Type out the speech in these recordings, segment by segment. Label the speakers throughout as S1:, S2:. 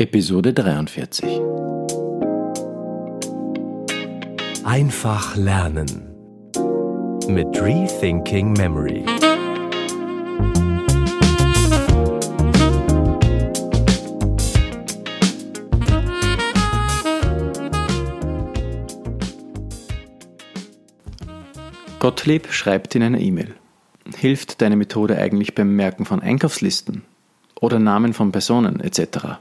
S1: Episode 43
S2: Einfach lernen mit Rethinking Memory.
S1: Gottlieb schreibt in einer E-Mail. Hilft deine Methode eigentlich beim Merken von Einkaufslisten oder Namen von Personen etc.?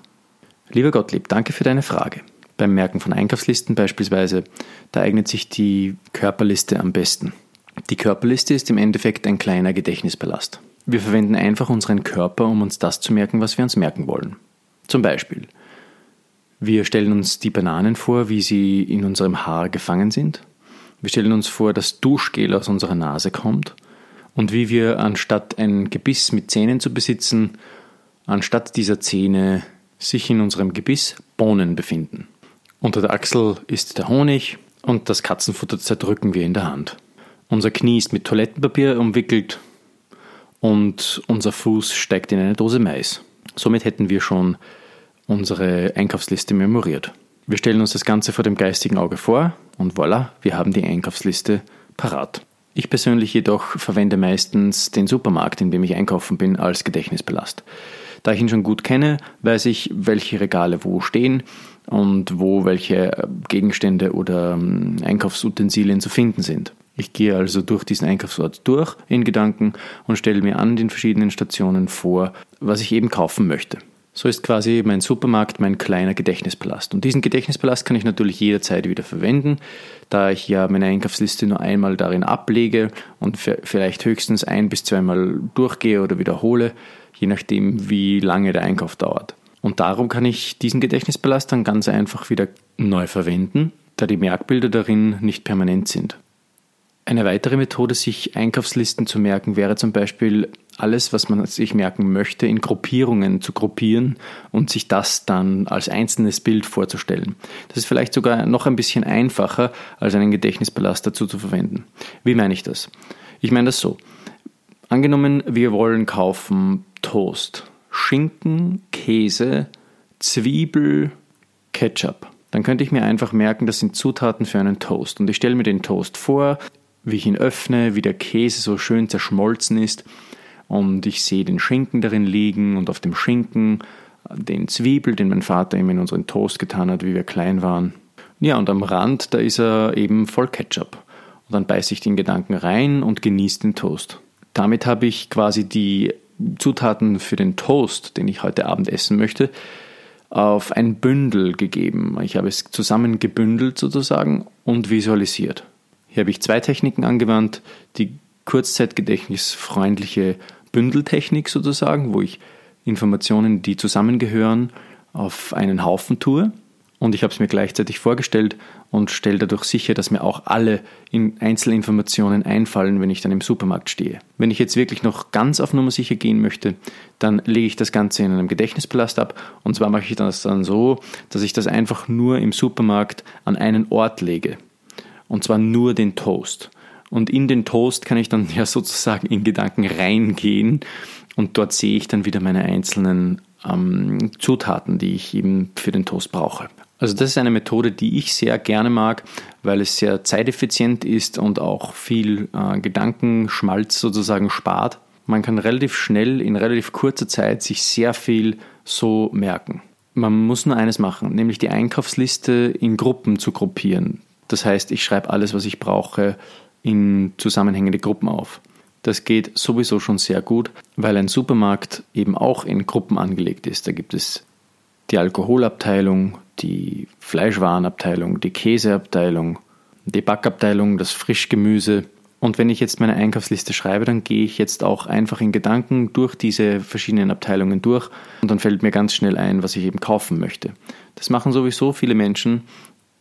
S1: Lieber Gottlieb, danke für deine Frage. Beim Merken von Einkaufslisten beispielsweise, da eignet sich die Körperliste am besten. Die Körperliste ist im Endeffekt ein kleiner Gedächtnispalast. Wir verwenden einfach unseren Körper, um uns das zu merken, was wir uns merken wollen. Zum Beispiel, wir stellen uns die Bananen vor, wie sie in unserem Haar gefangen sind. Wir stellen uns vor, dass Duschgel aus unserer Nase kommt und wie wir anstatt ein Gebiss mit Zähnen zu besitzen, anstatt dieser Zähne sich in unserem Gebiss Bohnen befinden. Unter der Achsel ist der Honig und das Katzenfutter zerdrücken wir in der Hand. Unser Knie ist mit Toilettenpapier umwickelt und unser Fuß steigt in eine Dose Mais. Somit hätten wir schon unsere Einkaufsliste memoriert. Wir stellen uns das Ganze vor dem geistigen Auge vor und voilà, wir haben die Einkaufsliste parat. Ich persönlich jedoch verwende meistens den Supermarkt, in dem ich einkaufen bin, als Gedächtnispalast. Da ich ihn schon gut kenne, weiß ich, welche Regale wo stehen und wo welche Gegenstände oder ähm, Einkaufsutensilien zu finden sind. Ich gehe also durch diesen Einkaufsort durch in Gedanken und stelle mir an den verschiedenen Stationen vor, was ich eben kaufen möchte. So ist quasi mein Supermarkt mein kleiner Gedächtnispalast. Und diesen Gedächtnispalast kann ich natürlich jederzeit wieder verwenden, da ich ja meine Einkaufsliste nur einmal darin ablege und vielleicht höchstens ein bis zweimal durchgehe oder wiederhole, je nachdem, wie lange der Einkauf dauert. Und darum kann ich diesen Gedächtnispalast dann ganz einfach wieder neu verwenden, da die Merkbilder darin nicht permanent sind. Eine weitere Methode, sich Einkaufslisten zu merken, wäre zum Beispiel alles, was man sich merken möchte, in Gruppierungen zu gruppieren und sich das dann als einzelnes Bild vorzustellen. Das ist vielleicht sogar noch ein bisschen einfacher, als einen Gedächtnispalast dazu zu verwenden. Wie meine ich das? Ich meine das so. Angenommen, wir wollen kaufen Toast, Schinken, Käse, Zwiebel, Ketchup. Dann könnte ich mir einfach merken, das sind Zutaten für einen Toast. Und ich stelle mir den Toast vor, wie ich ihn öffne, wie der Käse so schön zerschmolzen ist. Und ich sehe den Schinken darin liegen und auf dem Schinken den Zwiebel, den mein Vater ihm in unseren Toast getan hat, wie wir klein waren. Ja, und am Rand, da ist er eben voll Ketchup. Und dann beiße ich den Gedanken rein und genieße den Toast. Damit habe ich quasi die Zutaten für den Toast, den ich heute Abend essen möchte, auf ein Bündel gegeben. Ich habe es zusammengebündelt sozusagen und visualisiert. Hier habe ich zwei Techniken angewandt. Die kurzzeitgedächtnisfreundliche Bündeltechnik sozusagen, wo ich Informationen, die zusammengehören, auf einen Haufen tue und ich habe es mir gleichzeitig vorgestellt und stelle dadurch sicher, dass mir auch alle Einzelinformationen einfallen, wenn ich dann im Supermarkt stehe. Wenn ich jetzt wirklich noch ganz auf Nummer sicher gehen möchte, dann lege ich das Ganze in einem Gedächtnispalast ab und zwar mache ich das dann so, dass ich das einfach nur im Supermarkt an einen Ort lege und zwar nur den Toast. Und in den Toast kann ich dann ja sozusagen in Gedanken reingehen und dort sehe ich dann wieder meine einzelnen ähm, Zutaten, die ich eben für den Toast brauche. Also das ist eine Methode, die ich sehr gerne mag, weil es sehr zeiteffizient ist und auch viel äh, Gedankenschmalz sozusagen spart. Man kann relativ schnell in relativ kurzer Zeit sich sehr viel so merken. Man muss nur eines machen, nämlich die Einkaufsliste in Gruppen zu gruppieren. Das heißt, ich schreibe alles, was ich brauche, in zusammenhängende Gruppen auf. Das geht sowieso schon sehr gut, weil ein Supermarkt eben auch in Gruppen angelegt ist. Da gibt es die Alkoholabteilung, die Fleischwarenabteilung, die Käseabteilung, die Backabteilung, das Frischgemüse. Und wenn ich jetzt meine Einkaufsliste schreibe, dann gehe ich jetzt auch einfach in Gedanken durch diese verschiedenen Abteilungen durch und dann fällt mir ganz schnell ein, was ich eben kaufen möchte. Das machen sowieso viele Menschen,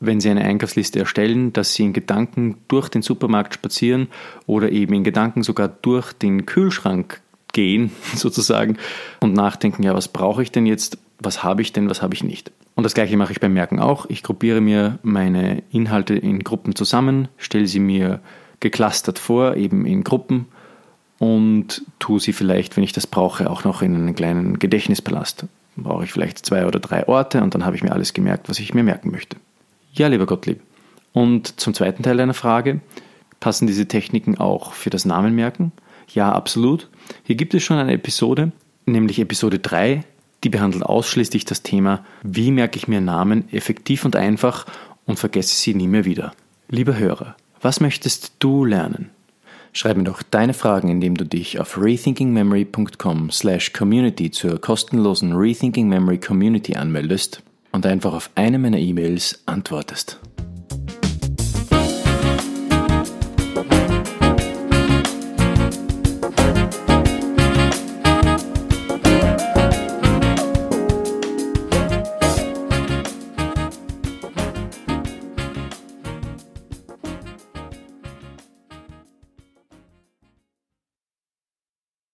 S1: wenn sie eine Einkaufsliste erstellen, dass sie in Gedanken durch den Supermarkt spazieren oder eben in Gedanken sogar durch den Kühlschrank gehen, sozusagen, und nachdenken, ja, was brauche ich denn jetzt, was habe ich denn, was habe ich nicht. Und das gleiche mache ich beim Merken auch. Ich gruppiere mir meine Inhalte in Gruppen zusammen, stelle sie mir geclustert vor, eben in Gruppen und tue sie vielleicht, wenn ich das brauche, auch noch in einen kleinen Gedächtnispalast. brauche ich vielleicht zwei oder drei Orte und dann habe ich mir alles gemerkt, was ich mir merken möchte. Ja, lieber Gottlieb. Und zum zweiten Teil deiner Frage, passen diese Techniken auch für das Namenmerken? Ja, absolut. Hier gibt es schon eine Episode, nämlich Episode 3, die behandelt ausschließlich das Thema, wie merke ich mir Namen effektiv und einfach und vergesse sie nie mehr wieder. Lieber Hörer, was möchtest du lernen? Schreib mir doch deine Fragen, indem du dich auf rethinkingmemory.com slash community zur kostenlosen Rethinking Memory Community anmeldest und einfach auf eine meiner E-Mails antwortest.